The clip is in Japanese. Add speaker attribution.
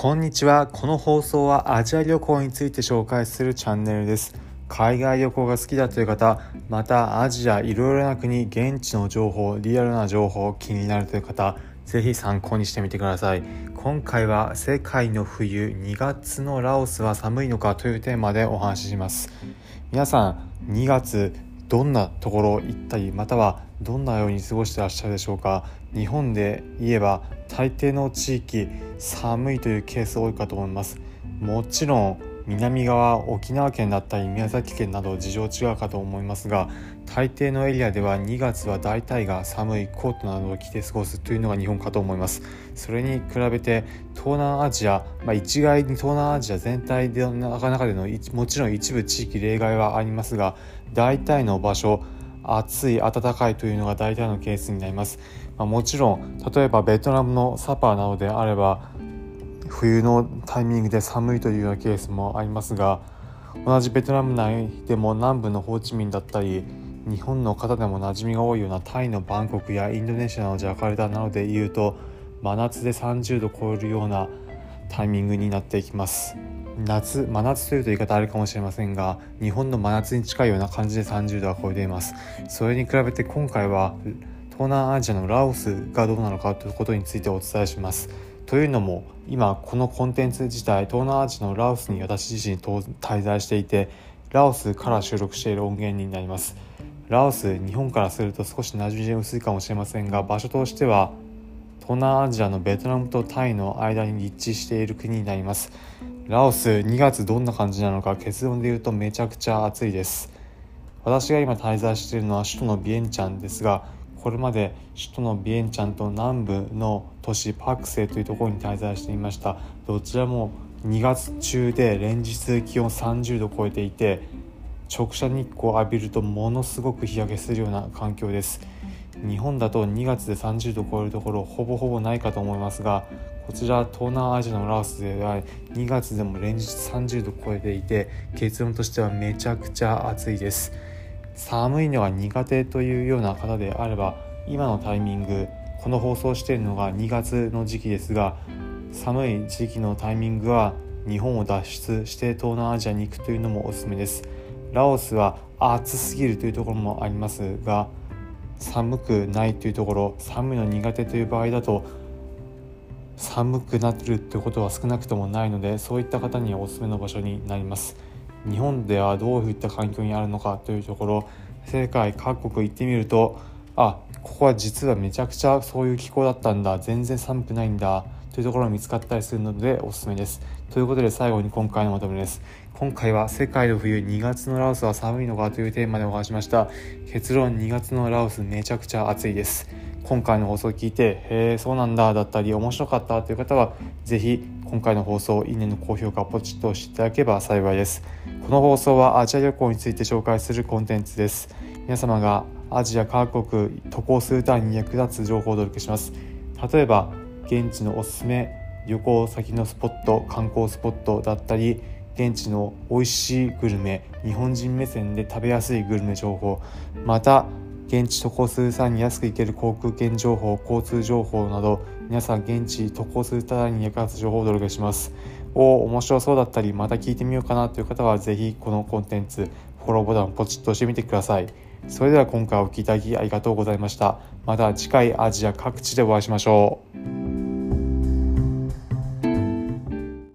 Speaker 1: こんにちは。この放送はアジア旅行について紹介するチャンネルです。海外旅行が好きだという方またアジアいろいろな国現地の情報リアルな情報気になるという方ぜひ参考にしてみてください。今回は世界の冬2月のラオスは寒いのかというテーマでお話しします。皆さん2月どんなところ行ったりまたはどんなように過ごしてらっしゃるでしょうか？日本で言えば大抵の地域寒いというケース多いかと思います。もちろん南側沖縄県だったり宮崎県など事情違うかと思いますが大抵のエリアでは2月は大体が寒いコートなどを着て過ごすというのが日本かと思います。それに比べて東南アジア、まあ、一概に東南アジア全体の中でのもちろん一部地域例外はありますが大体の場所暑い暖かいというのが大体のケースになります、まあ、もちろん例えばベトナムのサパーなどであれば冬のタイミングで寒いというようなケースもありますが同じベトナム内でも南部のホーチミンだったり日本の方でも馴染みが多いようなタイのバンコクやインドネシアのジャカルタなどでいうと真夏で30度超えるようなタイミングになっていきます。夏真夏というと言い方あるかもしれませんが日本の真夏に近いような感じで30度は超えています。それに比べて今回は東南アジアのラオスがどうなのかということについてお伝えします。というのも今このコンテンツ自体東南アジアのラオスに私自身滞在していてラオスから収録している音源になります。ラオス日本からすると少し馴染み薄いかもしれませんが場所としては東南アジアのベトナムとタイの間に立地している国になります。ラオス2月どんな感じなのか結論で言うとめちゃくちゃ暑いです。私が今滞在しているのは首都のビエンチャンですがこれまで首都のビエンチャンと南部の都市パクセというところに滞在していました。どちらも2月中で連日気温30度を超えていて直射日光を浴びるとものすごく日焼けするような環境です。日本だと2月で30度超えるところほぼほぼないかと思いますがこちら東南アジアのラオスでは2月でも連日30度を超えていて結論としてはめちゃくちゃ暑いです。寒いのが苦手というような方であれば今のタイミングこの放送しているのが2月の時期ですが寒い時期のタイミングは日本を脱出して東南アジアに行くというのもおすすめです。ラオスは暑すぎるというところもありますが寒くないというところ寒いの苦手という場合だと寒くなってるってことは少なくともないのでそういった方にはおすすめの場所になります日本ではどういった環境にあるのかというところ世界各国行ってみるとあここは実はめちゃくちゃそういう気候だったんだ全然寒くないんだというところが見つかったりするのでおすすめです。ということで最後に今回のまとめです。今回は世界の冬2月のラオスは寒いのかというテーマでお話しました。結論2月のラオスめちゃくちゃ暑いです。今回の放送を聞いて、へえ、そうなんだだったり面白かったという方は、ぜひ今回の放送、いいねの高評価ポチッと押していただければ幸いです。この放送はアジア旅行について紹介するコンテンツです。皆様がアジア各国渡航する際に役立つ情報をお届けします。例えば、現地のおすすめ旅行先のスポット観光スポットだったり現地の美味しいグルメ日本人目線で食べやすいグルメ情報また現地渡航する際に安く行ける航空券情報交通情報など皆さん現地渡航する際に役立つ情報をお届けします。お面白そうだったりまた聞いてみようかなという方はぜひこのコンテンツフォローボタンをポチッと押してみてください。それでは今回お聴きいただきありがとうございました。また次回アジア各地でお会いしましょう。